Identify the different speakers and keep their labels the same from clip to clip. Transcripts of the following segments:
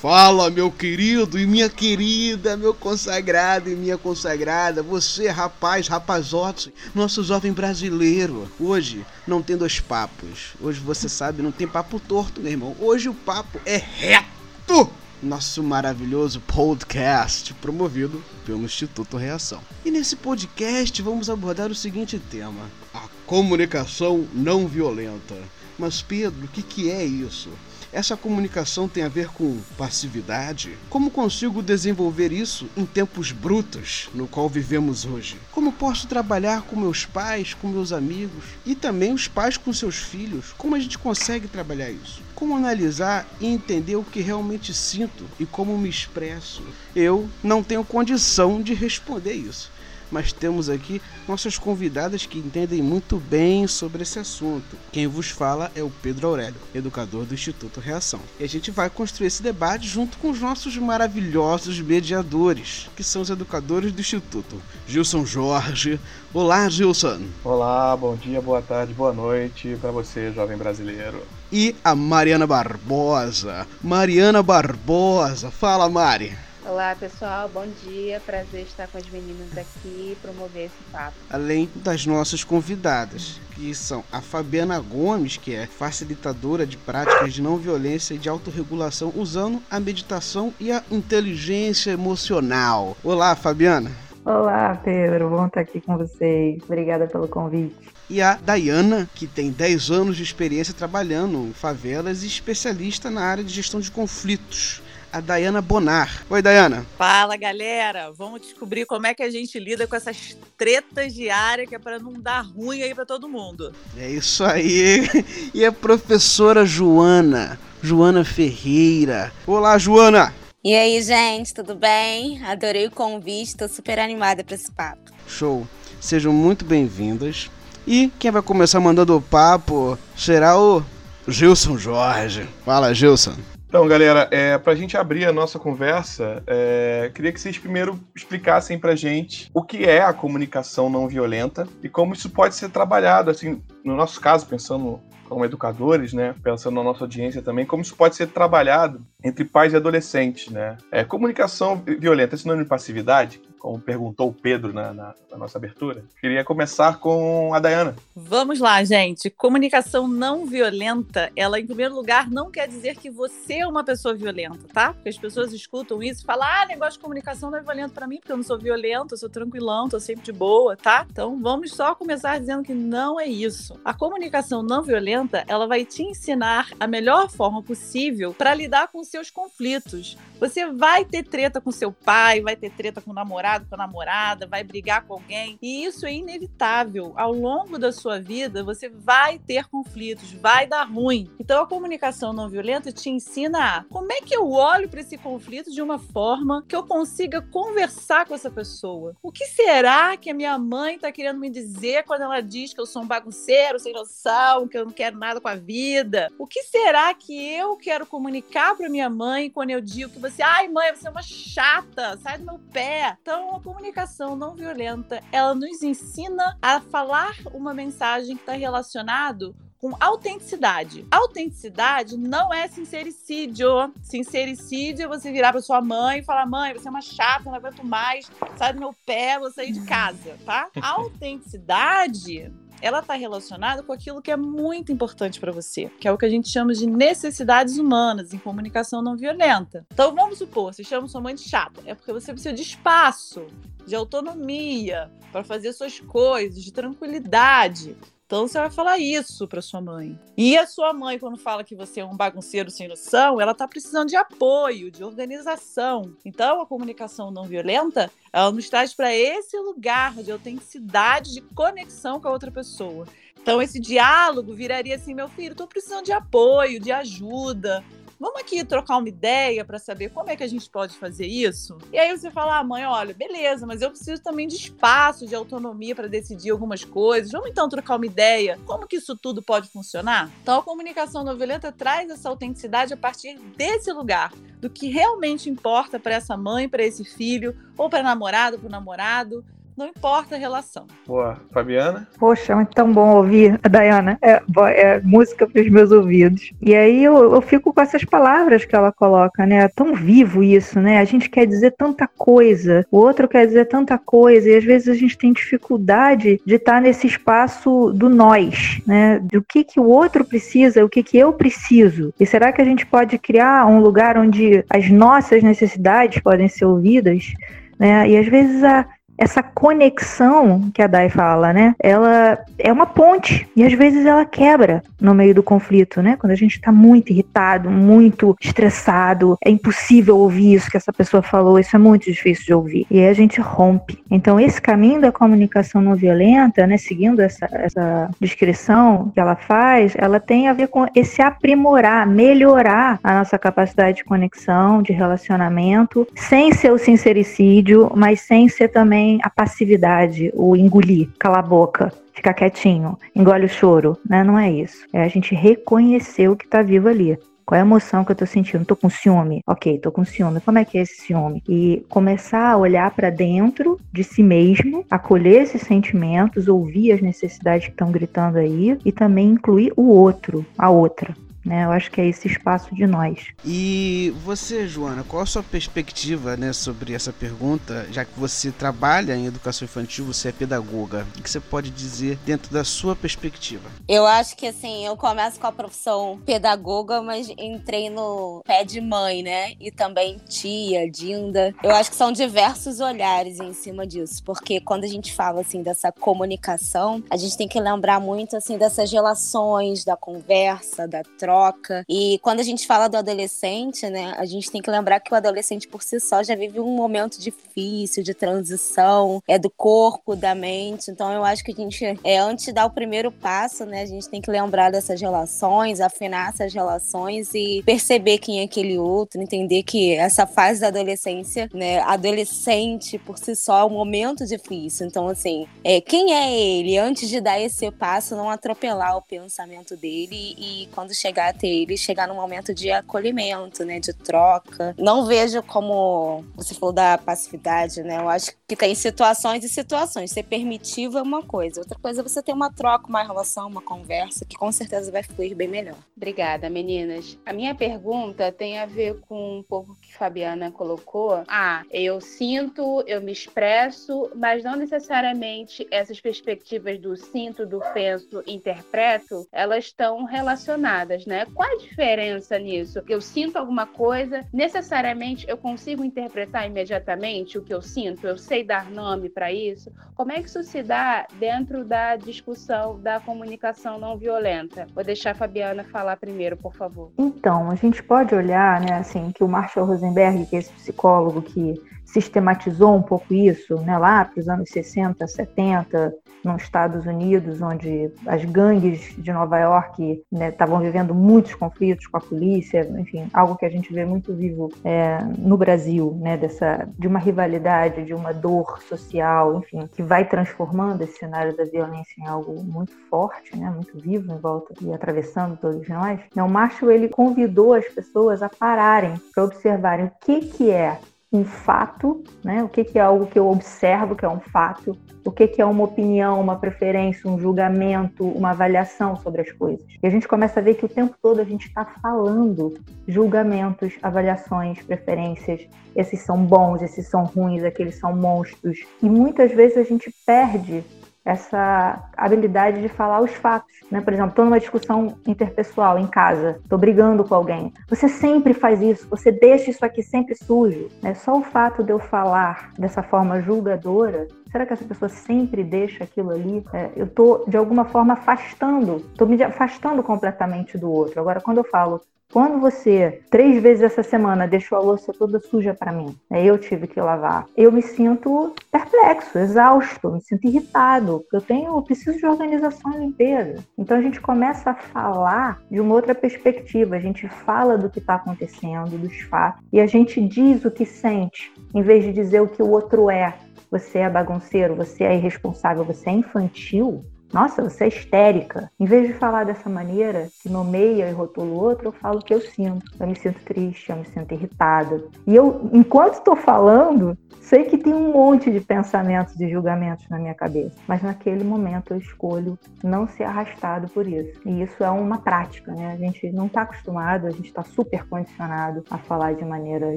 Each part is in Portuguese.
Speaker 1: Fala, meu querido e minha querida, meu consagrado e minha consagrada, você, rapaz, rapazote, nosso jovem brasileiro. Hoje não tem dois papos. Hoje você sabe, não tem papo torto, meu irmão. Hoje o papo é reto. Nosso maravilhoso podcast promovido pelo Instituto Reação. E nesse podcast vamos abordar o seguinte tema: a comunicação não violenta. Mas Pedro, o que, que é isso? Essa comunicação tem a ver com passividade? Como consigo desenvolver isso em tempos brutos no qual vivemos hoje? Como posso trabalhar com meus pais, com meus amigos e também os pais com seus filhos? Como a gente consegue trabalhar isso? Como analisar e entender o que realmente sinto e como me expresso? Eu não tenho condição de responder isso mas temos aqui nossas convidadas que entendem muito bem sobre esse assunto. Quem vos fala é o Pedro Aurélio, educador do Instituto Reação. E a gente vai construir esse debate junto com os nossos maravilhosos mediadores, que são os educadores do Instituto. Gilson Jorge. Olá, Gilson.
Speaker 2: Olá, bom dia, boa tarde, boa noite para você, jovem brasileiro.
Speaker 1: E a Mariana Barbosa. Mariana Barbosa. Fala, Mari.
Speaker 3: Olá pessoal, bom dia, prazer estar com as meninas aqui e promover esse papo.
Speaker 1: Além das nossas convidadas, que são a Fabiana Gomes, que é facilitadora de práticas de não violência e de autorregulação usando a meditação e a inteligência emocional. Olá, Fabiana.
Speaker 4: Olá, Pedro, bom estar aqui com vocês. Obrigada pelo convite.
Speaker 1: E a Dayana, que tem 10 anos de experiência trabalhando em favelas e especialista na área de gestão de conflitos a Dayana Bonar. Oi, Dayana.
Speaker 5: Fala, galera. Vamos descobrir como é que a gente lida com essas tretas diárias que é para não dar ruim aí para todo mundo.
Speaker 1: É isso aí. E a professora Joana, Joana Ferreira. Olá, Joana.
Speaker 6: E aí, gente, tudo bem? Adorei o convite, tô super animada para esse papo.
Speaker 1: Show. Sejam muito bem-vindas. E quem vai começar mandando o papo será o Gilson Jorge. Fala, Gilson.
Speaker 2: Então, galera, é, para a gente abrir a nossa conversa, é, queria que vocês primeiro explicassem para gente o que é a comunicação não violenta e como isso pode ser trabalhado, assim, no nosso caso, pensando como educadores, né, pensando na nossa audiência também, como isso pode ser trabalhado entre pais e adolescentes, né? É, comunicação violenta é sinônimo de passividade? Como perguntou o Pedro na, na, na, nossa abertura. Queria começar com a Dayana.
Speaker 5: Vamos lá, gente. Comunicação não violenta, ela, em primeiro lugar, não quer dizer que você é uma pessoa violenta, tá? Porque as pessoas escutam isso e falam: ah, negócio de comunicação não é violento para mim, porque eu não sou violento, eu sou tranquilão, tô sempre de boa, tá? Então vamos só começar dizendo que não é isso. A comunicação não violenta, ela vai te ensinar a melhor forma possível para lidar com seus conflitos. Você vai ter treta com seu pai, vai ter treta com o namorado, com a namorada, vai brigar com alguém. E isso é inevitável. Ao longo da sua vida, você vai ter conflitos, vai dar ruim. Então a comunicação não violenta te ensina a como é que eu olho para esse conflito de uma forma que eu consiga conversar com essa pessoa. O que será que a minha mãe está querendo me dizer quando ela diz que eu sou um bagunceiro, sem noção, que eu não quero nada com a vida? O que será que eu quero comunicar para minha mãe quando eu digo que você, ai mãe, você é uma chata, sai do meu pé. Então, a comunicação não violenta, ela nos ensina a falar uma mensagem que está relacionado com autenticidade. Autenticidade não é sincericídio. Sincericídio é você virar para sua mãe e falar: mãe, você é uma chata, não aguento mais, sai do meu pé, vou sair de casa, tá? Autenticidade ela está relacionada com aquilo que é muito importante para você, que é o que a gente chama de necessidades humanas em comunicação não violenta. Então vamos supor, você chama sua mãe de chata, é porque você precisa de espaço, de autonomia para fazer suas coisas, de tranquilidade. Então você vai falar isso para sua mãe. E a sua mãe, quando fala que você é um bagunceiro sem noção, ela está precisando de apoio, de organização. Então a comunicação não violenta, ela nos traz para esse lugar de autenticidade, de conexão com a outra pessoa. Então esse diálogo viraria assim, meu filho, estou precisando de apoio, de ajuda, vamos aqui trocar uma ideia para saber como é que a gente pode fazer isso? E aí você fala, ah, mãe, olha, beleza, mas eu preciso também de espaço, de autonomia para decidir algumas coisas. Vamos então trocar uma ideia. Como que isso tudo pode funcionar? Então a comunicação não violenta traz essa autenticidade a partir desse lugar, do que realmente importa para essa mãe, para esse filho, ou para namorado, para o namorado não importa a relação.
Speaker 2: Boa. Fabiana?
Speaker 4: Poxa, é tão bom ouvir a Dayana. É, é música para os meus ouvidos. E aí eu, eu, fico com essas palavras que ela coloca, né? É tão vivo isso, né? A gente quer dizer tanta coisa, o outro quer dizer tanta coisa, e às vezes a gente tem dificuldade de estar nesse espaço do nós, né? Do que, que o outro precisa, o que, que eu preciso. E será que a gente pode criar um lugar onde as nossas necessidades podem ser ouvidas? Né? E às vezes a, essa conexão que a Dai fala, né? Ela é uma ponte e às vezes ela quebra no meio do conflito, né? Quando a gente está muito irritado, muito estressado, é impossível ouvir isso que essa pessoa falou, isso é muito difícil de ouvir. E aí a gente rompe. Então esse caminho da comunicação não violenta, né, seguindo essa, essa descrição que ela faz, ela tem a ver com esse aprimorar, melhorar a nossa capacidade de conexão, de relacionamento, sem ser o sincericídio, mas sem ser também a passividade, o engolir, calar a boca, ficar quietinho, engole o choro, né? Não é isso. É a gente reconhecer o que está vivo ali. Qual é a emoção que eu tô sentindo? Tô com ciúme? Ok, tô com ciúme. Como é que é esse ciúme? E começar a olhar para dentro de si mesmo, acolher esses sentimentos, ouvir as necessidades que estão gritando aí e também incluir o outro, a outra. Né? Eu acho que é esse espaço de nós.
Speaker 1: E você, Joana, qual a sua perspectiva né, sobre essa pergunta, já que você trabalha em educação infantil, você é pedagoga? O que você pode dizer dentro da sua perspectiva?
Speaker 6: Eu acho que assim, eu começo com a profissão pedagoga, mas entrei no pé de mãe, né? E também tia, Dinda. Eu acho que são diversos olhares em cima disso, porque quando a gente fala assim dessa comunicação, a gente tem que lembrar muito assim dessas relações, da conversa, da troca troca. E quando a gente fala do adolescente, né, a gente tem que lembrar que o adolescente por si só já vive um momento difícil de transição, é do corpo, da mente. Então eu acho que a gente, é, antes de dar o primeiro passo, né, a gente tem que lembrar dessas relações, afinar essas relações e perceber quem é aquele outro, entender que essa fase da adolescência, né, adolescente por si só é um momento difícil. Então, assim, é, quem é ele? Antes de dar esse passo, não atropelar o pensamento dele e quando chegar até ele chegar num momento de acolhimento, né, de troca. Não vejo como você falou da passividade, né? Eu acho que tem situações e situações. Ser permitivo é uma coisa, outra coisa é você ter uma troca, uma relação, uma conversa que com certeza vai fluir bem melhor.
Speaker 3: Obrigada, meninas. A minha pergunta tem a ver com um pouco que Fabiana colocou. Ah, eu sinto, eu me expresso, mas não necessariamente essas perspectivas do sinto, do penso, interpreto, elas estão relacionadas, né? Qual a diferença nisso? Eu sinto alguma coisa, necessariamente eu consigo interpretar imediatamente o que eu sinto? Eu sei dar nome para isso? Como é que isso se dá dentro da discussão da comunicação não violenta? Vou deixar a Fabiana falar primeiro, por favor.
Speaker 4: Então, a gente pode olhar, né, assim, que o Marshall Rosenberg, que é esse psicólogo que sistematizou um pouco isso, né, lá para os anos 60, 70, nos Estados Unidos, onde as gangues de Nova York né, estavam vivendo muitos conflitos com a polícia, enfim, algo que a gente vê muito vivo é, no Brasil, né, dessa, de uma rivalidade, de uma dor social, enfim, que vai transformando esse cenário da violência em algo muito forte, né, muito vivo em volta e atravessando todos nós. Então, o Marshall ele convidou as pessoas a pararem para observarem o que, que é um fato, né? O que, que é algo que eu observo que é um fato, o que, que é uma opinião, uma preferência, um julgamento, uma avaliação sobre as coisas. E a gente começa a ver que o tempo todo a gente está falando julgamentos, avaliações, preferências. Esses são bons, esses são ruins, aqueles são monstros. E muitas vezes a gente perde essa habilidade de falar os fatos. Né? Por exemplo, estou numa discussão interpessoal em casa, estou brigando com alguém. Você sempre faz isso, você deixa isso aqui sempre sujo. Né? Só o fato de eu falar dessa forma julgadora Será que essa pessoa sempre deixa aquilo ali? É, eu estou, de alguma forma, afastando, estou me afastando completamente do outro. Agora, quando eu falo, quando você, três vezes essa semana, deixou a louça toda suja para mim, né, eu tive que lavar, eu me sinto perplexo, exausto, me sinto irritado, porque eu tenho, eu preciso de organização e limpeza. Então a gente começa a falar de uma outra perspectiva, a gente fala do que está acontecendo, dos fatos, e a gente diz o que sente, em vez de dizer o que o outro é. Você é bagunceiro, você é irresponsável, você é infantil nossa, você é histérica. Em vez de falar dessa maneira, que nomeia e rotula o outro, eu falo o que eu sinto. Eu me sinto triste, eu me sinto irritada. E eu, enquanto estou falando, sei que tem um monte de pensamentos, de julgamentos na minha cabeça. Mas naquele momento eu escolho não ser arrastado por isso. E isso é uma prática, né? A gente não está acostumado, a gente está super condicionado a falar de maneira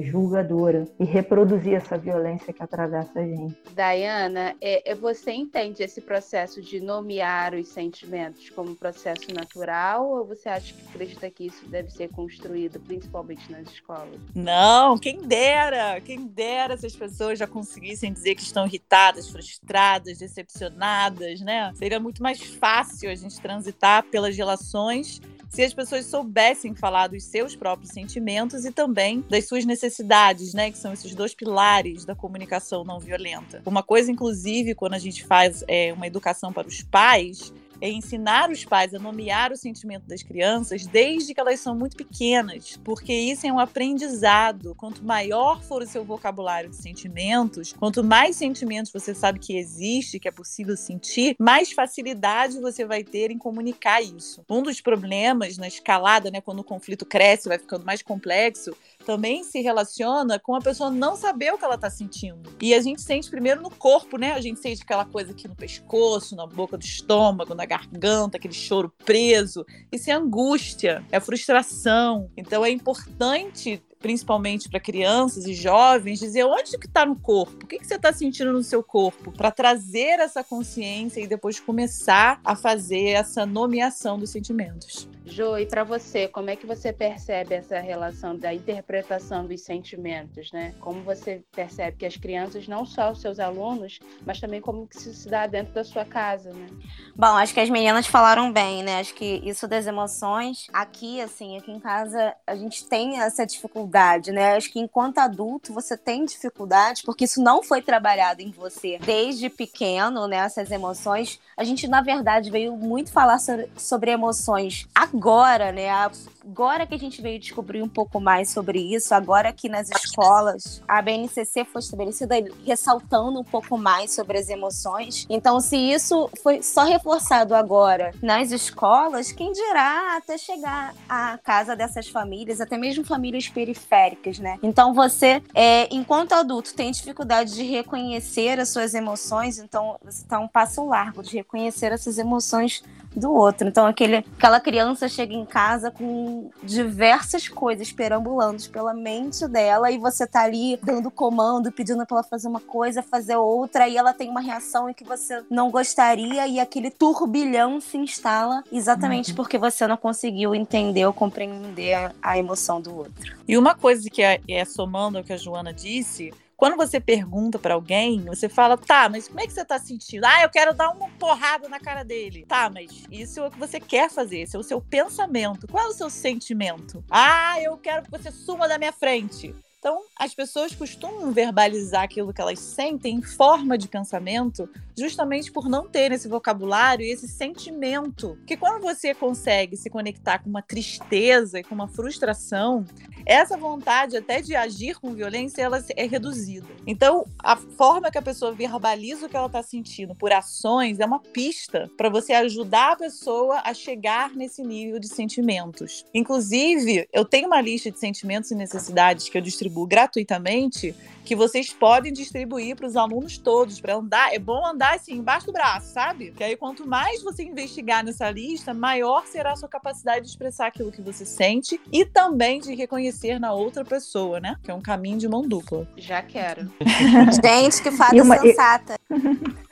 Speaker 4: julgadora e reproduzir essa violência que atravessa a gente.
Speaker 3: Diana, é, é você entende esse processo de nomear os sentimentos como processo natural ou você acha que acredita que isso deve ser construído, principalmente nas escolas?
Speaker 5: Não, quem dera, quem dera se as pessoas já conseguissem dizer que estão irritadas, frustradas, decepcionadas, né? Seria muito mais fácil a gente transitar pelas relações se as pessoas soubessem falar dos seus próprios sentimentos e também das suas necessidades, né? Que são esses dois pilares da comunicação não violenta. Uma coisa, inclusive, quando a gente faz é, uma educação para os pais, é ensinar os pais a nomear o sentimento das crianças desde que elas são muito pequenas, porque isso é um aprendizado. Quanto maior for o seu vocabulário de sentimentos, quanto mais sentimentos você sabe que existe, que é possível sentir, mais facilidade você vai ter em comunicar isso. Um dos problemas na escalada, né, quando o conflito cresce, vai ficando mais complexo, também se relaciona com a pessoa não saber o que ela está sentindo. E a gente sente primeiro no corpo, né? A gente sente aquela coisa aqui no pescoço, na boca do estômago, na garganta, aquele choro preso. Isso é angústia, é frustração. Então é importante principalmente para crianças e jovens, dizer onde que está no corpo, o que, que você está sentindo no seu corpo, para trazer essa consciência e depois começar a fazer essa nomeação dos sentimentos.
Speaker 3: Jo, e para você, como é que você percebe essa relação da interpretação dos sentimentos, né? Como você percebe que as crianças, não só os seus alunos, mas também como que isso se dá dentro da sua casa, né?
Speaker 6: Bom, acho que as meninas falaram bem, né? Acho que isso das emoções, aqui, assim, aqui em casa, a gente tem essa dificuldade, né? Acho que enquanto adulto você tem dificuldade, porque isso não foi trabalhado em você desde pequeno, né? Essas emoções. A gente, na verdade, veio muito falar sobre, emoções agora, né? Agora que a gente veio descobrir um pouco mais sobre isso, agora que nas escolas a BNCC foi estabelecida ressaltando um pouco mais sobre as emoções. Então, se isso foi só reforçado agora nas escolas, quem dirá até chegar à casa dessas famílias, até mesmo famílias periféricas, né? Então, você, é, enquanto adulto, tem dificuldade de reconhecer as suas emoções, então você está um passo largo de reconhecer essas emoções do outro. Então, aquele, aquela criança chega em casa com diversas coisas perambulando pela mente dela e você tá ali dando comando, pedindo pra ela fazer uma coisa, fazer outra, e ela tem uma reação em que você não gostaria e aquele turbilhão se instala exatamente uhum. porque você não conseguiu entender ou compreender a, a emoção do outro.
Speaker 5: E uma coisa que é, é somando ao que a Joana disse, quando você pergunta para alguém, você fala, tá, mas como é que você tá sentindo? Ah, eu quero dar uma porrada na cara dele. Tá, mas isso é o que você quer fazer, esse é o seu pensamento. Qual é o seu sentimento? Ah, eu quero que você suma da minha frente. Então, as pessoas costumam verbalizar aquilo que elas sentem em forma de pensamento, justamente por não ter esse vocabulário e esse sentimento. Que quando você consegue se conectar com uma tristeza e com uma frustração, essa vontade até de agir com violência ela é reduzida. Então, a forma que a pessoa verbaliza o que ela está sentindo por ações é uma pista para você ajudar a pessoa a chegar nesse nível de sentimentos. Inclusive, eu tenho uma lista de sentimentos e necessidades que eu distribuo gratuitamente, que vocês podem distribuir para os alunos todos, para andar. É bom andar assim, embaixo do braço, sabe? Que aí, quanto mais você investigar nessa lista, maior será a sua capacidade de expressar aquilo que você sente e também de reconhecer na outra pessoa, né? Que é um caminho de mão dupla.
Speaker 3: Já quero.
Speaker 6: Gente, que fada uma... sensata.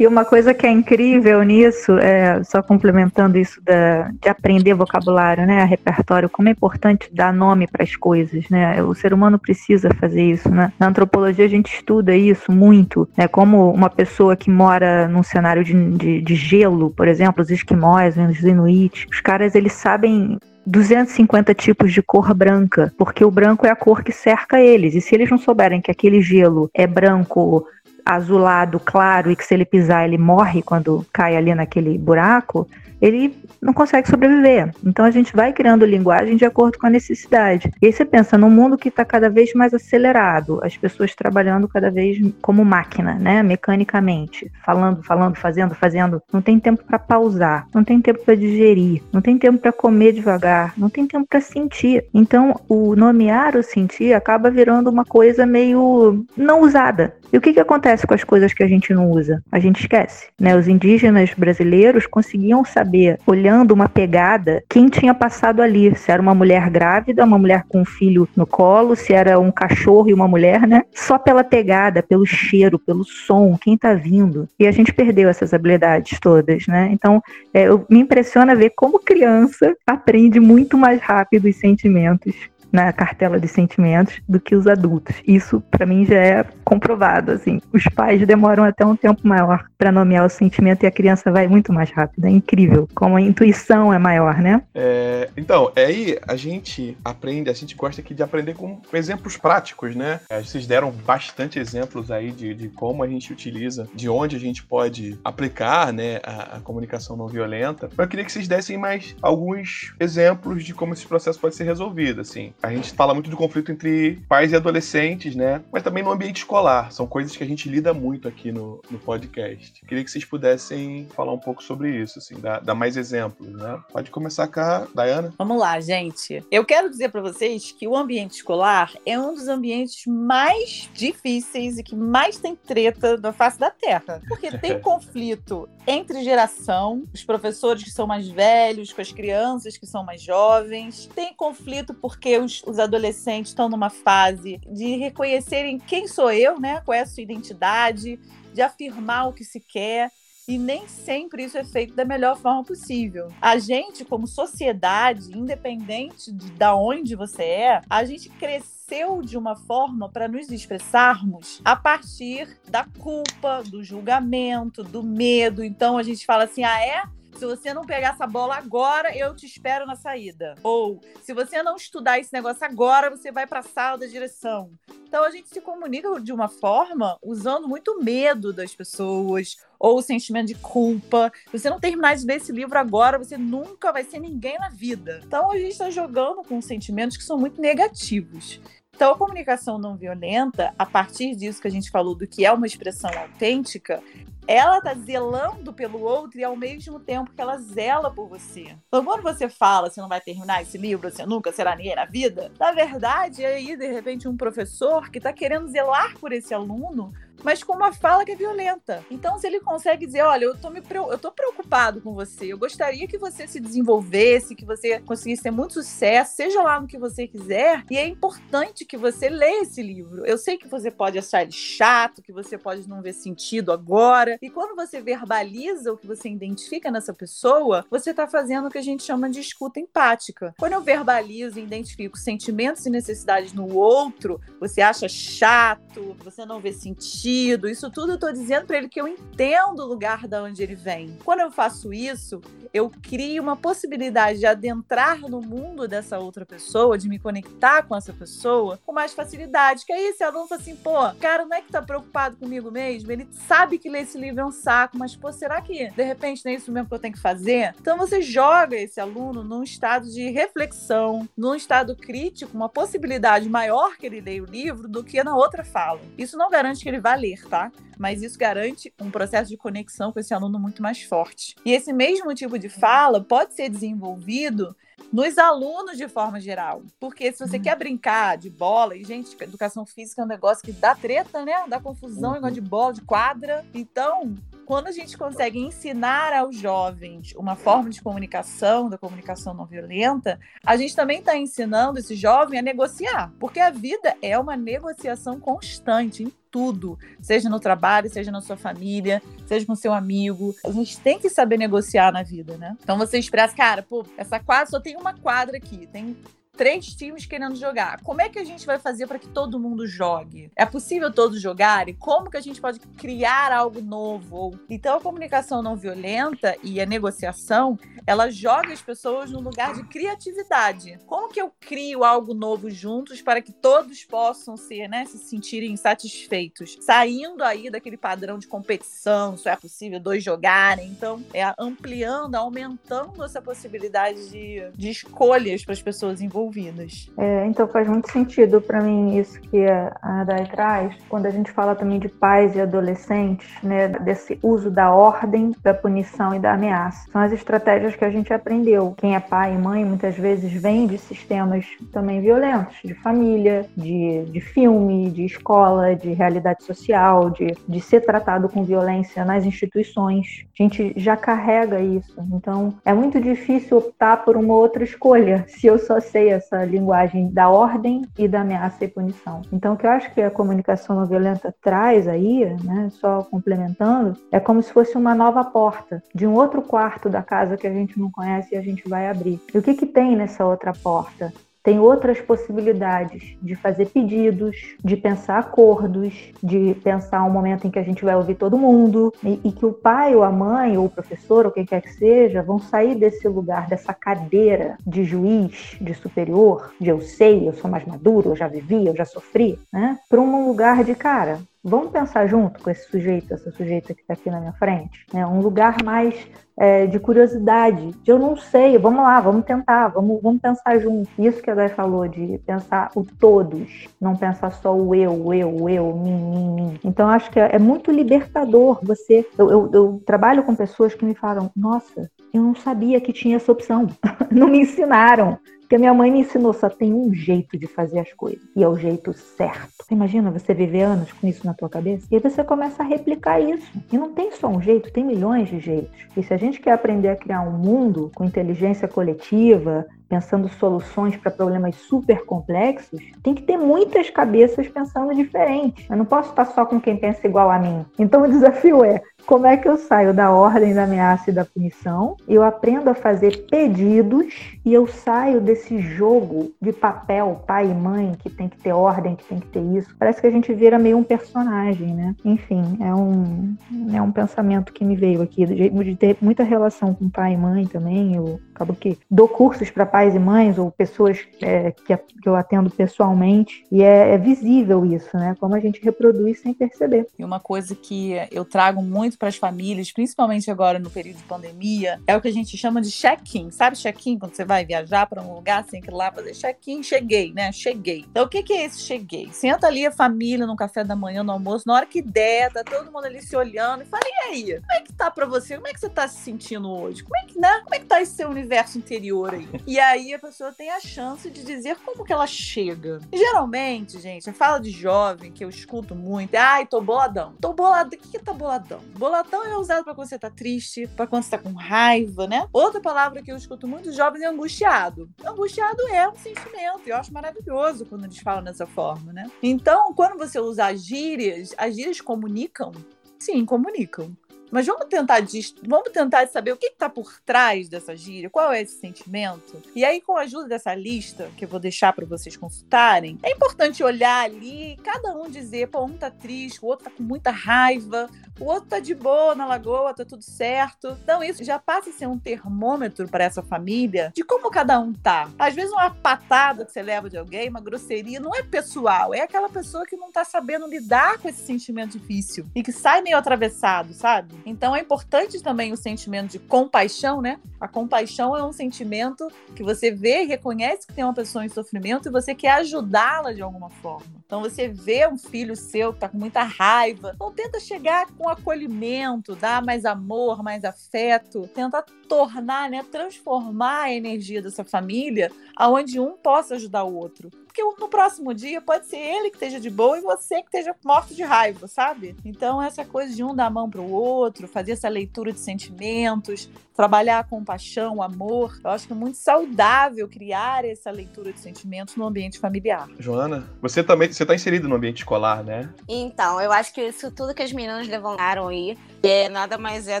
Speaker 4: E uma coisa que é incrível nisso, é, só complementando isso da, de aprender vocabulário, né, repertório, como é importante dar nome para as coisas, né? O ser humano precisa fazer isso, né? Na antropologia a gente estuda isso muito, né? Como uma pessoa que mora num cenário de, de, de gelo, por exemplo, os esquimós, os inuits, os caras eles sabem 250 tipos de cor branca, porque o branco é a cor que cerca eles. E se eles não souberem que aquele gelo é branco azulado claro e que se ele pisar ele morre quando cai ali naquele buraco, ele não consegue sobreviver. Então a gente vai criando linguagem de acordo com a necessidade. E aí você pensa num mundo que está cada vez mais acelerado, as pessoas trabalhando cada vez como máquina, né, mecanicamente, falando, falando, fazendo, fazendo. Não tem tempo para pausar, não tem tempo para digerir, não tem tempo para comer devagar, não tem tempo para sentir. Então o nomear o sentir acaba virando uma coisa meio não usada. E o que, que acontece com as coisas que a gente não usa? A gente esquece. Né? Os indígenas brasileiros conseguiam saber, olhando uma pegada, quem tinha passado ali. Se era uma mulher grávida, uma mulher com um filho no colo, se era um cachorro e uma mulher, né? Só pela pegada, pelo cheiro, pelo som, quem tá vindo. E a gente perdeu essas habilidades todas, né? Então, é, me impressiona ver como criança aprende muito mais rápido os sentimentos na cartela de sentimentos do que os adultos. Isso, para mim, já é comprovado. Assim, os pais demoram até um tempo maior para nomear o sentimento e a criança vai muito mais rápido. É incrível como a intuição é maior, né?
Speaker 2: É, então, é aí a gente aprende, a gente gosta aqui de aprender com exemplos práticos, né? É, vocês deram bastante exemplos aí de, de como a gente utiliza, de onde a gente pode aplicar, né, a, a comunicação não violenta. Eu queria que vocês dessem mais alguns exemplos de como esse processo pode ser resolvido, assim a gente fala muito do conflito entre pais e adolescentes, né? Mas também no ambiente escolar. São coisas que a gente lida muito aqui no, no podcast. Queria que vocês pudessem falar um pouco sobre isso, assim, dar, dar mais exemplos, né? Pode começar com a Dayana.
Speaker 5: Vamos lá, gente. Eu quero dizer para vocês que o ambiente escolar é um dos ambientes mais difíceis e que mais tem treta da face da Terra. Porque tem conflito entre geração, os professores que são mais velhos, com as crianças que são mais jovens. Tem conflito porque os os, os adolescentes estão numa fase de reconhecerem quem sou eu, né? Qual é a sua identidade, de afirmar o que se quer. E nem sempre isso é feito da melhor forma possível. A gente, como sociedade, independente de da onde você é, a gente cresceu de uma forma para nos expressarmos a partir da culpa, do julgamento, do medo. Então a gente fala assim: ah, é? Se você não pegar essa bola agora, eu te espero na saída. Ou, se você não estudar esse negócio agora, você vai para a sala da direção. Então a gente se comunica de uma forma usando muito medo das pessoas ou o sentimento de culpa. Se você não terminar de ler esse livro agora, você nunca vai ser ninguém na vida. Então a gente está jogando com sentimentos que são muito negativos. Então, a comunicação não violenta, a partir disso que a gente falou do que é uma expressão autêntica, ela tá zelando pelo outro e ao mesmo tempo que ela zela por você. Então, quando você fala, você não vai terminar esse livro, você nunca será ninguém na vida, na verdade, aí, de repente, um professor que tá querendo zelar por esse aluno mas com uma fala que é violenta. Então, se ele consegue dizer, olha, eu tô, me, eu tô preocupado com você, eu gostaria que você se desenvolvesse, que você conseguisse ter muito sucesso, seja lá no que você quiser, e é importante que você leia esse livro. Eu sei que você pode achar ele chato, que você pode não ver sentido agora, e quando você verbaliza o que você identifica nessa pessoa, você tá fazendo o que a gente chama de escuta empática. Quando eu verbalizo e identifico sentimentos e necessidades no outro, você acha chato, você não vê sentido. Isso tudo eu tô dizendo para ele que eu entendo o lugar da onde ele vem. Quando eu faço isso, eu crio uma possibilidade de adentrar no mundo dessa outra pessoa, de me conectar com essa pessoa com mais facilidade. Que aí esse aluno fala assim, pô, cara, não é que tá preocupado comigo mesmo? Ele sabe que ler esse livro é um saco, mas, pô, será que de repente não é isso mesmo que eu tenho que fazer? Então você joga esse aluno num estado de reflexão, num estado crítico, uma possibilidade maior que ele leia o livro do que na outra fala. Isso não garante que ele vá ler, tá? Mas isso garante um processo de conexão com esse aluno muito mais forte. E esse mesmo tipo de fala pode ser desenvolvido nos alunos de forma geral. Porque se você uhum. quer brincar de bola, e, gente, educação física é um negócio que dá treta, né? Dá confusão, uhum. negócio de bola, de quadra. Então, quando a gente consegue ensinar aos jovens uma forma de comunicação, da comunicação não violenta, a gente também está ensinando esse jovem a negociar. Porque a vida é uma negociação constante em tudo, seja no trabalho, seja na sua família, seja com seu amigo. A gente tem que saber negociar na vida, né? Então você expressa, cara, pô, essa quadra só tem uma quadra aqui, tem três times querendo jogar. Como é que a gente vai fazer para que todo mundo jogue? É possível todos jogarem? Como que a gente pode criar algo novo? Então a comunicação não violenta e a negociação, ela joga as pessoas num lugar de criatividade. Como que eu crio algo novo juntos para que todos possam ser, né, se sentirem satisfeitos? Saindo aí daquele padrão de competição, só é possível dois jogarem. Então, é ampliando, aumentando essa possibilidade de, de escolhas para as pessoas envolvidas envolvidas.
Speaker 4: É, então faz muito sentido para mim isso que a Dai traz, quando a gente fala também de pais e adolescentes, né, desse uso da ordem, da punição e da ameaça. São as estratégias que a gente aprendeu. Quem é pai e mãe muitas vezes vem de sistemas também violentos, de família, de, de filme, de escola, de realidade social, de, de ser tratado com violência nas instituições. A gente já carrega isso. Então é muito difícil optar por uma outra escolha se eu só sei essa linguagem da ordem e da ameaça e punição. Então, o que eu acho que a comunicação não violenta traz aí, né, só complementando, é como se fosse uma nova porta de um outro quarto da casa que a gente não conhece e a gente vai abrir. E o que, que tem nessa outra porta? Tem outras possibilidades de fazer pedidos, de pensar acordos, de pensar um momento em que a gente vai ouvir todo mundo e, e, que o pai ou a mãe ou o professor ou quem quer que seja vão sair desse lugar, dessa cadeira de juiz, de superior, de eu sei, eu sou mais maduro, eu já vivi, eu já sofri, né? Para um lugar de cara, vamos pensar junto com esse sujeito, essa sujeita que está aqui na minha frente, né? Um lugar mais é, de curiosidade, de eu não sei, vamos lá, vamos tentar, vamos, vamos pensar junto. Isso que a Dai falou, de pensar o todos, não pensar só o eu, eu, eu, mim, mim, mim. Então, acho que é, é muito libertador você. Eu, eu, eu trabalho com pessoas que me falam, nossa, eu não sabia que tinha essa opção, não me ensinaram. Porque minha mãe me ensinou, só tem um jeito de fazer as coisas. E é o jeito certo. Você imagina você viver anos com isso na tua cabeça? E aí você começa a replicar isso. E não tem só um jeito, tem milhões de jeitos. E se a gente quer aprender a criar um mundo com inteligência coletiva, pensando soluções para problemas super complexos, tem que ter muitas cabeças pensando diferente. Eu não posso estar só com quem pensa igual a mim. Então o desafio é como é que eu saio da ordem da ameaça e da punição? Eu aprendo a fazer pedidos e eu saio desse jogo de papel, pai e mãe, que tem que ter ordem, que tem que ter isso. Parece que a gente vira meio um personagem, né? Enfim, é um, é um pensamento que me veio aqui, de ter muita relação com pai e mãe também. Eu acabo que dou cursos para pais e mães ou pessoas é, que, que, eu atendo pessoalmente e é, é visível isso, né? Como a gente reproduz sem perceber.
Speaker 5: E uma coisa que eu trago muito para as famílias, principalmente agora no período de pandemia, é o que a gente chama de check-in. Sabe check-in? Quando você vai viajar para um lugar, você tem que ir lá fazer check-in. Cheguei, né? Cheguei. Então, o que, que é esse cheguei? Senta ali a família no café da manhã, no almoço, na hora que der, tá todo mundo ali se olhando e fala: e aí? Como é que tá para você? Como é que você tá se sentindo hoje? Como é que, né? Como é que tá esse seu universo interior aí? E aí a pessoa tem a chance de dizer como que ela chega. E, geralmente, gente, a fala de jovem que eu escuto muito ai, tô boladão. Tô boladão. O que, que tá boladão? Bolatão é usado para quando você tá triste, para quando você tá com raiva, né? Outra palavra que eu escuto muito jovens é angustiado. Angustiado é um sentimento, eu acho maravilhoso quando eles falam dessa forma, né? Então, quando você usa as gírias, as gírias comunicam? Sim, comunicam. Mas vamos tentar, vamos tentar saber o que está por trás dessa gíria, qual é esse sentimento. E aí, com a ajuda dessa lista, que eu vou deixar para vocês consultarem, é importante olhar ali, cada um dizer, pô, um tá triste, o outro tá com muita raiva, o outro tá de boa na lagoa, tá tudo certo. Então, isso já passa a ser um termômetro para essa família de como cada um tá. Às vezes, uma patada que você leva de alguém, uma grosseria, não é pessoal, é aquela pessoa que não tá sabendo lidar com esse sentimento difícil e que sai meio atravessado, sabe? Então é importante também o sentimento de compaixão, né? A compaixão é um sentimento que você vê e reconhece que tem uma pessoa em sofrimento e você quer ajudá-la de alguma forma. Então você vê um filho seu que tá com muita raiva, então tenta chegar com acolhimento, dar mais amor, mais afeto, tenta tornar, né, transformar a energia dessa família aonde um possa ajudar o outro. Porque no próximo dia pode ser ele que esteja de boa e você que esteja morto de raiva, sabe? Então, essa coisa de um dar a mão para o outro, fazer essa leitura de sentimentos, trabalhar a compaixão, o amor, eu acho que é muito saudável criar essa leitura de sentimentos no ambiente familiar.
Speaker 2: Joana, você também você está inserido no ambiente escolar, né?
Speaker 6: Então, eu acho que isso tudo que as meninas levantaram aí é nada mais é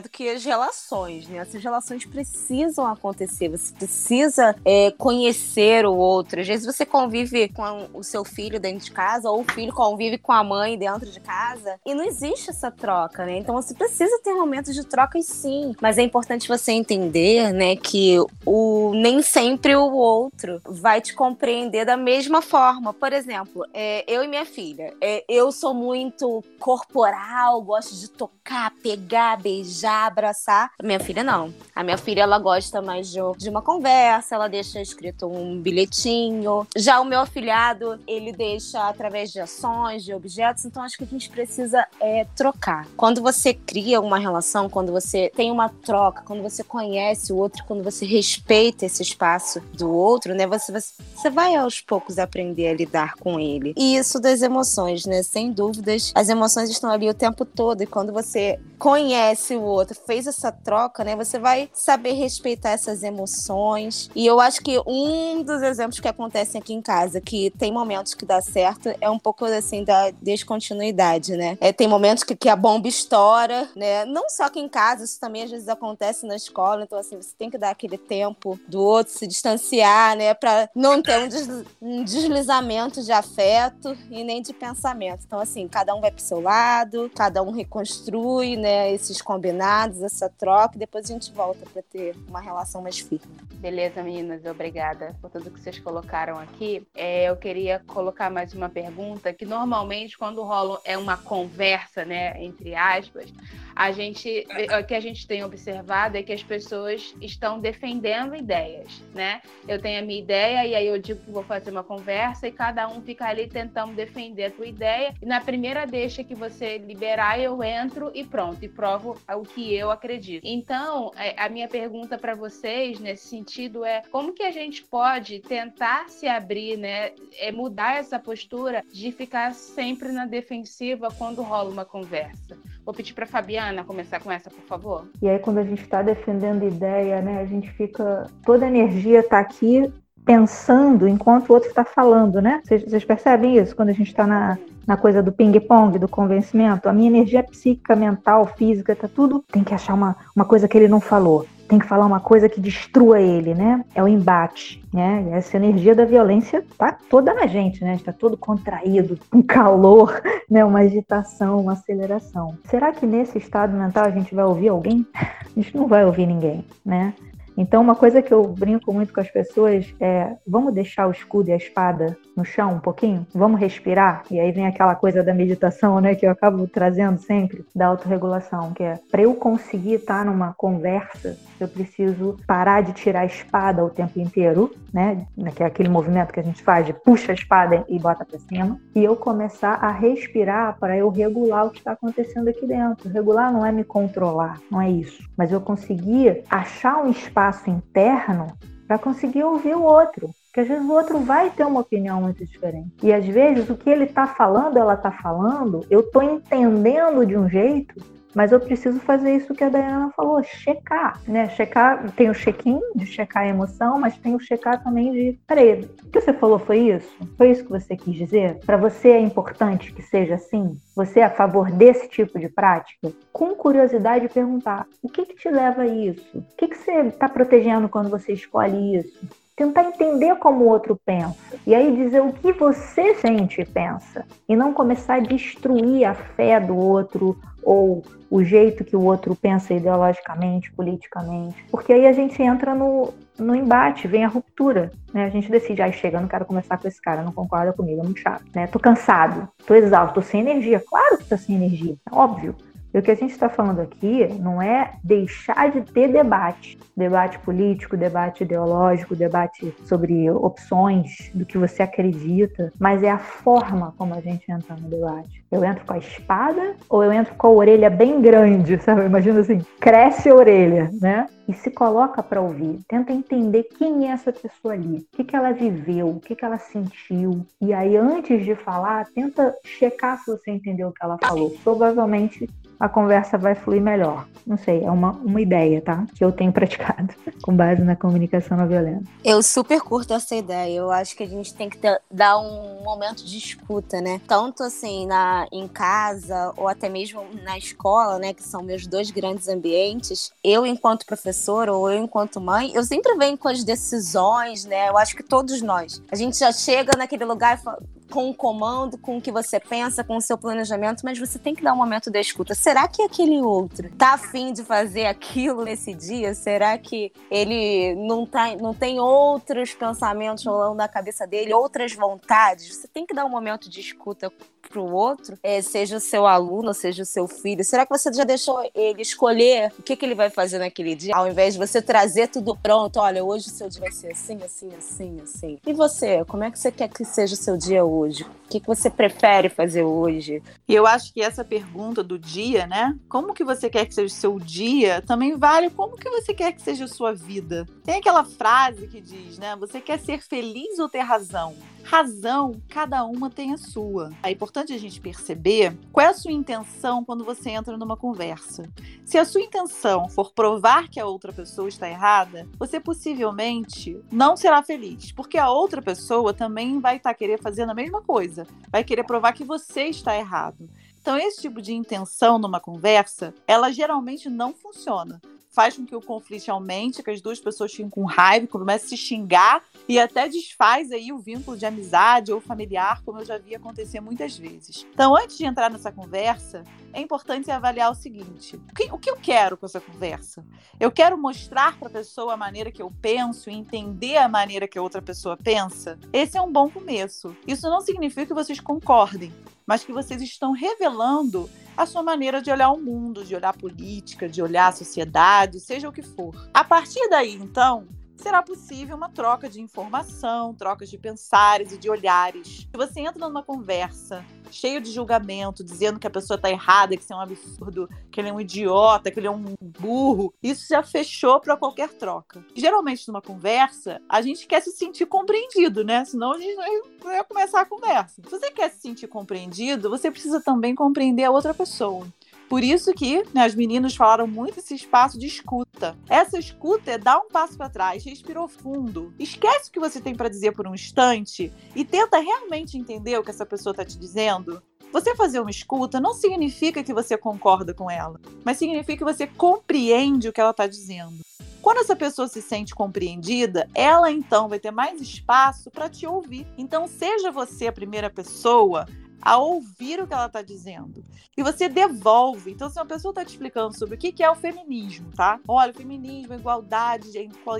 Speaker 6: do que as relações, né? Essas relações precisam acontecer, você precisa é, conhecer o outro. Às vezes você convive com o seu filho dentro de casa, ou o filho convive com a mãe dentro de casa, e não existe essa troca, né? Então você precisa ter momentos de troca, sim. Mas é importante você entender, né, que o, nem sempre o outro vai te compreender da mesma forma. Por exemplo, é, eu e minha filha, é, eu sou muito corporal, gosto de tocar, pegar, beijar, abraçar. Minha filha não. A minha filha ela gosta mais de, de uma conversa, ela deixa escrito um bilhetinho. Já o meu afilhado, ele deixa através de ações, de objetos. Então acho que a gente precisa é, trocar. Quando você cria uma relação, quando você tem uma troca, quando você conhece o outro, quando você respeita esse espaço do outro, né? Você, você vai aos poucos aprender a lidar com ele. E isso das emoções, né? Sem dúvidas, as emoções estão ali o tempo todo. E quando você conhece o outro, fez essa troca, né? Você vai saber respeitar essas emoções. E eu acho que um dos exemplos que acontecem aqui em casa, que tem momentos que dá certo, é um pouco assim da descontinuidade, né? É, tem momentos que, que a bomba estoura, né? Não só aqui em casa, isso também às vezes acontece na escola. Então, assim, você tem que dar aquele tempo do outro, se distanciar, né? Pra não ter um, desli um deslizamento de afeto e nem de pensamento. Então, assim, cada um vai pro seu lado, cada um reconstrui, né, esses combinados, essa troca, e depois a gente volta para ter uma relação mais firme.
Speaker 3: Beleza, meninas, obrigada por tudo que vocês colocaram aqui. É, eu queria colocar mais uma pergunta, que normalmente quando rola é uma conversa, né, entre aspas, a gente, o que a gente tem observado é que as pessoas estão defendendo ideias, né? Eu tenho a minha ideia e aí eu digo que vou fazer uma conversa e cada um fica ali tentando defender a tua ideia e na primeira deixa que você liberar eu entro e pronto, e provo o que eu acredito. Então, é, a minha pergunta para vocês nesse sentido é como que a gente pode tentar se abrir, né? É mudar essa postura de ficar sempre na defensiva quando rola uma conversa. Vou pedir para Fabiana começar com essa, por favor.
Speaker 4: E aí, quando a gente está defendendo ideia, né, a gente fica. Toda a energia está aqui pensando enquanto o outro está falando, né? Vocês, percebem isso quando a gente está na, na coisa do ping-pong, do convencimento? A minha energia psíquica, mental, física, tá tudo. Tem que achar uma, uma coisa que ele não falou tem que falar uma coisa que destrua ele, né? É o embate, né? Essa energia da violência tá toda na gente, né? Está todo contraído, um calor, né? Uma agitação, uma aceleração. Será que nesse estado mental a gente vai ouvir alguém? A gente não vai ouvir ninguém, né? Então, uma coisa que eu brinco muito com as pessoas é: vamos deixar o escudo e a espada no chão um pouquinho? Vamos respirar? E aí vem aquela coisa da meditação, né, que eu acabo trazendo sempre, da autorregulação, que é para eu conseguir estar numa conversa, eu preciso parar de tirar a espada o tempo inteiro, né, que é aquele movimento que a gente faz de puxa a espada e bota para cima, e eu começar a respirar para eu regular o que está acontecendo aqui dentro. Regular não é me controlar, não é isso, mas eu conseguir achar um espaço interno para conseguir ouvir o outro. Porque às vezes o outro vai ter uma opinião muito diferente. E às vezes o que ele está falando, ela está falando, eu estou entendendo de um jeito mas eu preciso fazer isso que a Dayana falou, checar, né? Checar, tem o check-in de checar a emoção, mas tem o checar também de, peraí, o que você falou foi isso? Foi isso que você quis dizer? Para você é importante que seja assim? Você é a favor desse tipo de prática? Com curiosidade perguntar, o que que te leva a isso? O que que você está protegendo quando você escolhe isso? Tentar entender como o outro pensa e aí dizer o que você sente e pensa e não começar a destruir a fé do outro ou o jeito que o outro pensa ideologicamente, politicamente, porque aí a gente entra no, no embate, vem a ruptura, né? A gente decide, aí chega, não quero conversar com esse cara, não concorda comigo, é muito chato, né? Tô cansado, tô exausto, tô sem energia. Claro que tô sem energia, é óbvio. E o que a gente está falando aqui não é deixar de ter debate, debate político, debate ideológico, debate sobre opções do que você acredita, mas é a forma como a gente entra no debate. Eu entro com a espada ou eu entro com a orelha bem grande, sabe? Imagina assim, cresce a orelha, né? E se coloca para ouvir, tenta entender quem é essa pessoa ali, o que, que ela viveu, o que, que ela sentiu. E aí, antes de falar, tenta checar se você entendeu o que ela falou. Provavelmente a conversa vai fluir melhor. Não sei, é uma, uma ideia, tá? Que eu tenho praticado com base na comunicação não violenta.
Speaker 6: Eu super curto essa ideia. Eu acho que a gente tem que ter, dar um momento de escuta, né? Tanto assim na, em casa ou até mesmo na escola, né? Que são meus dois grandes ambientes. Eu, enquanto professora ou eu, enquanto mãe, eu sempre venho com as decisões, né? Eu acho que todos nós. A gente já chega naquele lugar e fala com o comando, com o que você pensa, com o seu planejamento, mas você tem que dar um momento da escuta. Será que aquele outro tá afim de fazer aquilo nesse dia? Será que ele não, tá, não tem outros pensamentos rolando na cabeça dele, outras vontades? Você tem que dar um momento de escuta para o outro, é, seja o seu aluno, seja o seu filho. Será que você já deixou ele escolher o que, que ele vai fazer naquele dia, ao invés de você trazer tudo pronto? Olha, hoje o seu dia vai ser assim, assim, assim, assim. E você, como é que você quer que seja o seu dia hoje? O que, que você prefere fazer hoje?
Speaker 5: E eu acho que essa pergunta do dia, né? Como que você quer que seja o seu dia, também vale como que você quer que seja a sua vida. Tem aquela frase que diz, né? Você quer ser feliz ou ter razão? Razão, cada uma tem a sua. É importante a gente perceber qual é a sua intenção quando você entra numa conversa. Se a sua intenção for provar que a outra pessoa está errada, você possivelmente não será feliz, porque a outra pessoa também vai estar tá querer fazer a mesma coisa, vai querer provar que você está errado. Então, esse tipo de intenção numa conversa, ela geralmente não funciona faz com que o conflito aumente, que as duas pessoas fiquem com raiva, comecem a se xingar e até desfaz aí o vínculo de amizade ou familiar, como eu já vi acontecer muitas vezes. Então, antes de entrar nessa conversa, é importante avaliar o seguinte: o que, o que eu quero com essa conversa? Eu quero mostrar para a pessoa a maneira que eu penso e entender a maneira que a outra pessoa pensa? Esse é um bom começo. Isso não significa que vocês concordem, mas que vocês estão revelando a sua maneira de olhar o mundo, de olhar a política, de olhar a sociedade, seja o que for. A partir daí, então, será possível uma troca de informação, trocas de pensares e de olhares. Se você entra numa conversa cheio de julgamento, dizendo que a pessoa está errada, que isso é um absurdo, que ele é um idiota, que ele é um burro, isso já fechou para qualquer troca. Geralmente, numa conversa, a gente quer se sentir compreendido, né? Senão a gente não ia começar a conversa. Se você quer se sentir compreendido, você precisa também compreender a outra pessoa. Por isso que né, as meninas falaram muito esse espaço de escuta. Essa escuta é dar um passo para trás, respirou fundo, esquece o que você tem para dizer por um instante e tenta realmente entender o que essa pessoa está te dizendo. Você fazer uma escuta não significa que você concorda com ela, mas significa que você compreende o que ela está dizendo. Quando essa pessoa se sente compreendida, ela então vai ter mais espaço para te ouvir. Então, seja você a primeira pessoa a ouvir o que ela está dizendo. E você devolve. Então, se uma pessoa está te explicando sobre o que é o feminismo, tá? Olha, feminismo, igualdade,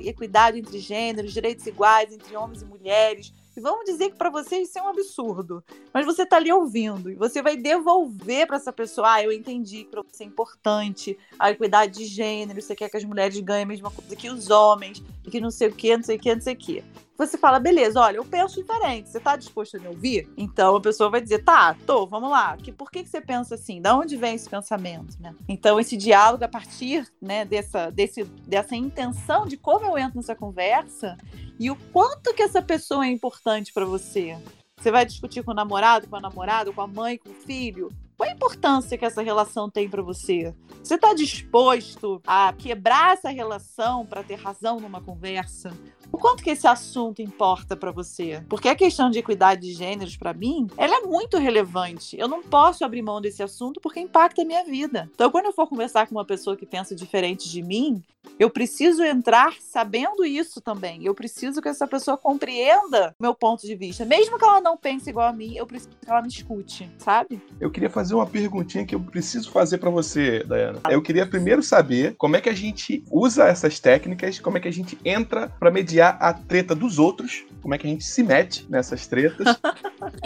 Speaker 5: equidade entre gêneros, direitos iguais entre homens e mulheres. Vamos dizer que para você isso é um absurdo. Mas você está ali ouvindo e você vai devolver para essa pessoa: ah, eu entendi que para você é importante a equidade de gênero, você quer que as mulheres ganhem a mesma coisa que os homens, e que não sei o que, não sei o que, não sei o que você fala, beleza, olha, eu penso diferente, você tá disposto a me ouvir? Então a pessoa vai dizer, tá, tô, vamos lá. Que, por que, que você pensa assim? Da onde vem esse pensamento, né? Então esse diálogo a partir, né, dessa, desse, dessa intenção de como eu entro nessa conversa e o quanto que essa pessoa é importante para você. Você vai discutir com o namorado, com a namorada, com a mãe, com o filho. Qual a importância que essa relação tem para você? Você está disposto a quebrar essa relação para ter razão numa conversa? O quanto que esse assunto importa para você? Porque a questão de equidade de gêneros, para mim, ela é muito relevante. Eu não posso abrir mão desse assunto porque impacta a minha vida. Então, quando eu for conversar com uma pessoa que pensa diferente de mim, eu preciso entrar sabendo isso também. Eu preciso que essa pessoa compreenda meu ponto de vista. Mesmo que ela não pense igual a mim, eu preciso que ela me escute, sabe?
Speaker 2: Eu queria fazer uma perguntinha que eu preciso fazer para você, Dayana. Eu queria primeiro saber como é que a gente usa essas técnicas, como é que a gente entra para mediar a treta dos outros, como é que a gente se mete nessas tretas.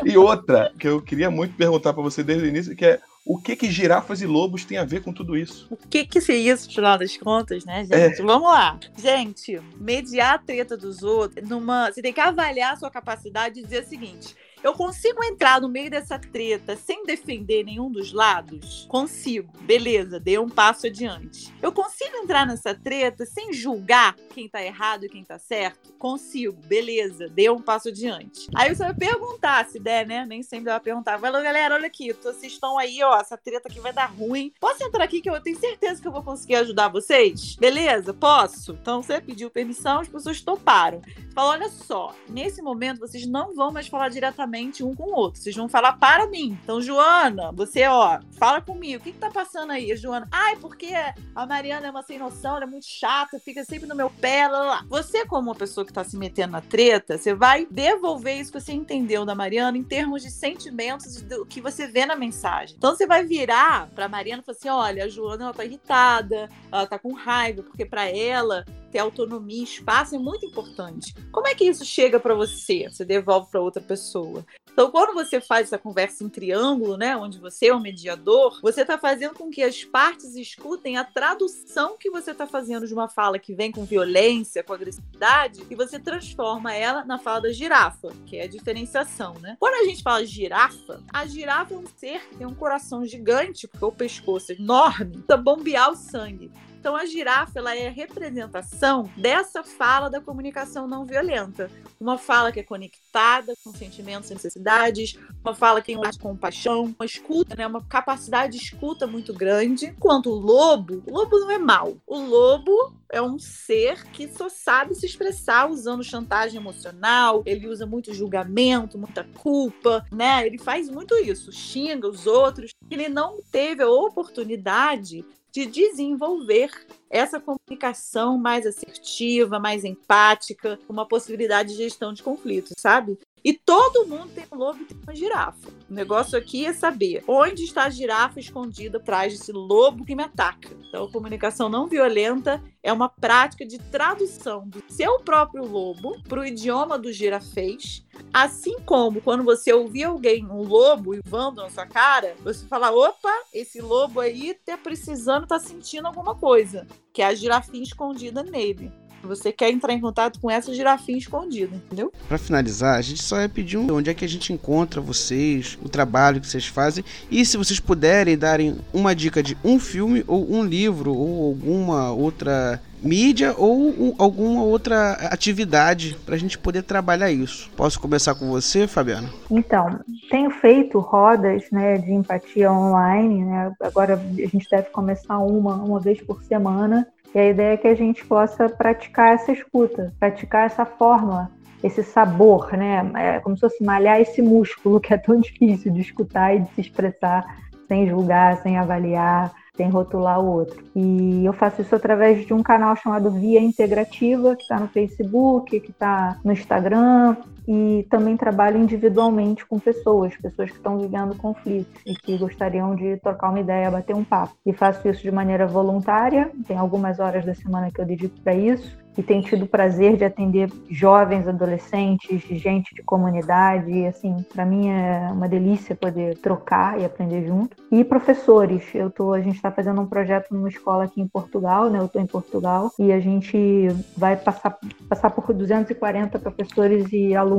Speaker 2: e outra, que eu queria muito perguntar para você desde o início, que é o que que girafas e lobos têm a ver com tudo isso?
Speaker 5: O que que é isso, no final das contas, né,
Speaker 2: É.
Speaker 5: gente? Vamos lá. Gente, mediar a treta dos outros, numa... você tem que avaliar a sua capacidade de dizer o seguinte. Eu consigo entrar no meio dessa treta sem defender nenhum dos lados? Consigo. Beleza, dei um passo adiante. Eu consigo entrar nessa treta sem julgar quem tá errado e quem tá certo? Consigo. Beleza, dei um passo adiante. Aí você vai perguntar, se der, né? Nem sempre vai perguntar. Lá, galera, olha aqui, vocês estão aí, ó, essa treta aqui vai dar ruim. Posso entrar aqui que eu tenho certeza que eu vou conseguir ajudar vocês? Beleza? Posso? Então você pediu permissão, as pessoas toparam. Fala, olha só, nesse momento vocês não vão mais falar diretamente um com o outro. Vocês vão falar para mim. Então, Joana, você, ó, fala comigo. O que, que tá passando aí, Joana? Ai, porque a Mariana é uma sem noção, ela é muito chata, fica sempre no meu pé, lá, lá. Você, como uma pessoa que tá se metendo na treta, você vai devolver isso que você entendeu da Mariana em termos de sentimentos do que você vê na mensagem. Então, você vai virar pra Mariana e falar assim: olha, a Joana, ela tá irritada, ela tá com raiva, porque para ela ter autonomia, espaço é muito importante. Como é que isso chega para você? Você devolve para outra pessoa. Então, quando você faz essa conversa em triângulo, né, onde você é o mediador, você está fazendo com que as partes escutem a tradução que você está fazendo de uma fala que vem com violência, com agressividade, e você transforma ela na fala da girafa, que é a diferenciação, né? Quando a gente fala girafa, a girafa é um ser que tem um coração gigante, porque o pescoço é enorme, precisa bombear o sangue. Então a girafa ela é a representação dessa fala da comunicação não violenta. Uma fala que é conectada com sentimentos e necessidades, uma fala que tem de compaixão, uma escuta, né, uma capacidade de escuta muito grande. Enquanto o lobo, o lobo não é mau. O lobo é um ser que só sabe se expressar usando chantagem emocional, ele usa muito julgamento, muita culpa, né? Ele faz muito isso, xinga os outros. Ele não teve a oportunidade de desenvolver essa comunicação mais assertiva, mais empática, uma possibilidade de gestão de conflitos, sabe? E todo mundo tem um lobo e tem uma girafa. O negócio aqui é saber onde está a girafa escondida atrás desse lobo que me ataca. Então, comunicação não violenta é uma prática de tradução do seu próprio lobo para o idioma do girafês. Assim como quando você ouvir alguém, um lobo, voando na sua cara, você fala: opa, esse lobo aí tá precisando, tá sentindo alguma coisa, que é a girafinha escondida nele. Você quer entrar em contato com essa girafinha escondida, entendeu?
Speaker 1: Para finalizar, a gente só vai pedir um, onde é que a gente encontra vocês, o trabalho que vocês fazem e se vocês puderem darem uma dica de um filme ou um livro ou alguma outra mídia ou um, alguma outra atividade para a gente poder trabalhar isso. Posso começar com você, Fabiana?
Speaker 4: Então, tenho feito rodas né, de empatia online, né? agora a gente deve começar uma, uma vez por semana, e a ideia é que a gente possa praticar essa escuta, praticar essa forma, esse sabor, né? É como se fosse malhar esse músculo que é tão difícil de escutar e de se expressar sem julgar, sem avaliar, sem rotular o outro. E eu faço isso através de um canal chamado Via Integrativa, que está no Facebook, que está no Instagram, e também trabalho individualmente com pessoas, pessoas que estão vivendo conflitos e que gostariam de trocar uma ideia, bater um papo. E faço isso de maneira voluntária, tem algumas horas da semana que eu dedico para isso, e tenho tido o prazer de atender jovens, adolescentes, gente de comunidade, e assim, para mim é uma delícia poder trocar e aprender junto. E professores, eu tô, a gente está fazendo um projeto numa escola aqui em Portugal, né? Eu estou em Portugal e a gente vai passar passar por 240 professores e alunos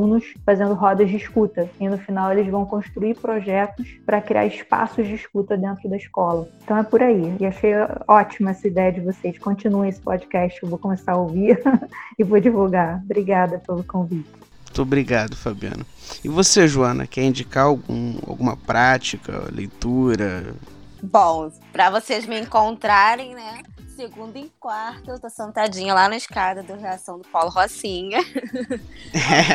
Speaker 4: fazendo rodas de escuta. E no final eles vão construir projetos para criar espaços de escuta dentro da escola. Então é por aí. E achei ótima essa ideia de vocês. Continuem esse podcast, eu vou começar a ouvir e vou divulgar. Obrigada pelo convite.
Speaker 1: Muito obrigado, Fabiano. E você, Joana, quer indicar algum, alguma prática, leitura?
Speaker 6: Bom, para vocês me encontrarem, né? Segunda e quarta, eu tô sentadinha lá na escada do Reação do Paulo Rocinha.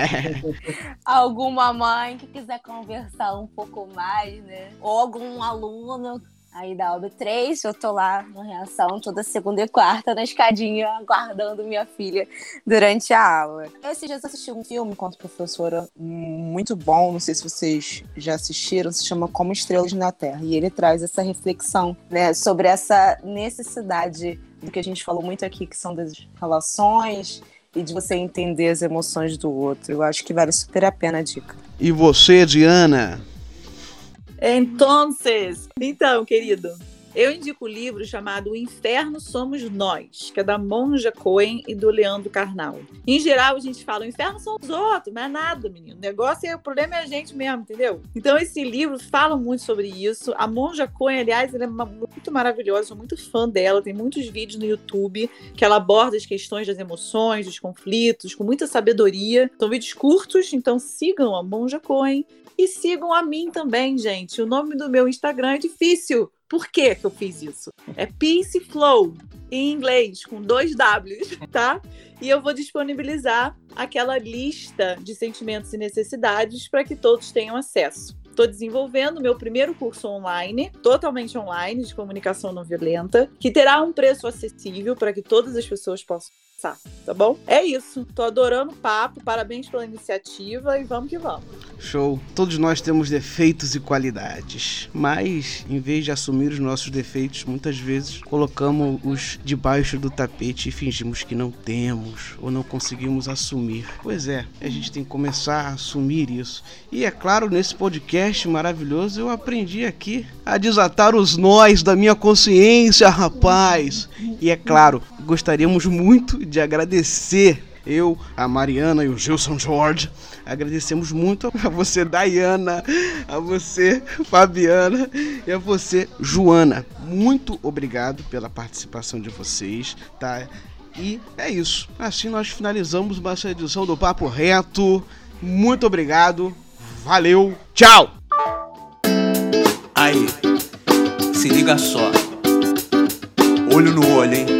Speaker 6: Alguma mãe que quiser conversar um pouco mais, né? Ou algum aluno aí da OB3, eu tô lá no Reação toda segunda e quarta na escadinha, aguardando minha filha durante a aula. Esses dias eu assisti um filme enquanto professora muito bom, não sei se vocês já assistiram, se chama Como Estrelas na Terra, e ele traz essa reflexão, né, sobre essa necessidade do que a gente falou muito aqui, que são das relações e de você entender as emoções do outro. Eu acho que vale super a pena a dica.
Speaker 1: E você, Diana?
Speaker 5: Entonces, então, querido, eu indico o livro chamado O Inferno Somos Nós, que é da Monja Cohen e do Leandro Carnal. Em geral, a gente fala, o inferno são os outros, não é nada, menino. O negócio é, o problema é a gente mesmo, entendeu? Então, esse livro fala muito sobre isso. A Monja Cohen, aliás, ela é muito maravilhosa, sou muito fã dela, tem muitos vídeos no YouTube que ela aborda as questões das emoções, dos conflitos, com muita sabedoria. São vídeos curtos, então sigam a Monja Cohen e sigam a mim também, gente. O nome do meu Instagram é difícil. Por que, que eu fiz isso? É Peace Flow, em inglês, com dois Ws, tá? E eu vou disponibilizar aquela lista de sentimentos e necessidades para que todos tenham acesso. Estou desenvolvendo meu primeiro curso online, totalmente online, de comunicação não violenta, que terá um preço acessível para que todas as pessoas possam acessar, tá bom? É isso. Tô adorando o papo, parabéns pela iniciativa e vamos que vamos.
Speaker 1: Show. Todos nós temos defeitos e qualidades, mas em vez de assumir os nossos defeitos, muitas vezes colocamos os debaixo do tapete e fingimos que não temos ou não conseguimos assumir. Pois é, a gente tem que começar a assumir isso. E é claro, nesse podcast maravilhoso eu aprendi aqui a desatar os nós da minha consciência, rapaz. E é claro, gostaríamos muito de agradecer eu, a Mariana e o Gilson George. Agradecemos muito a você, Dayana, a você, Fabiana e a você, Joana. Muito obrigado pela participação de vocês, tá? E é isso. Assim nós finalizamos essa edição do Papo Reto. Muito obrigado. Valeu. Tchau.
Speaker 7: Aí, se liga só. Olho no olho, hein?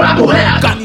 Speaker 7: papo reto.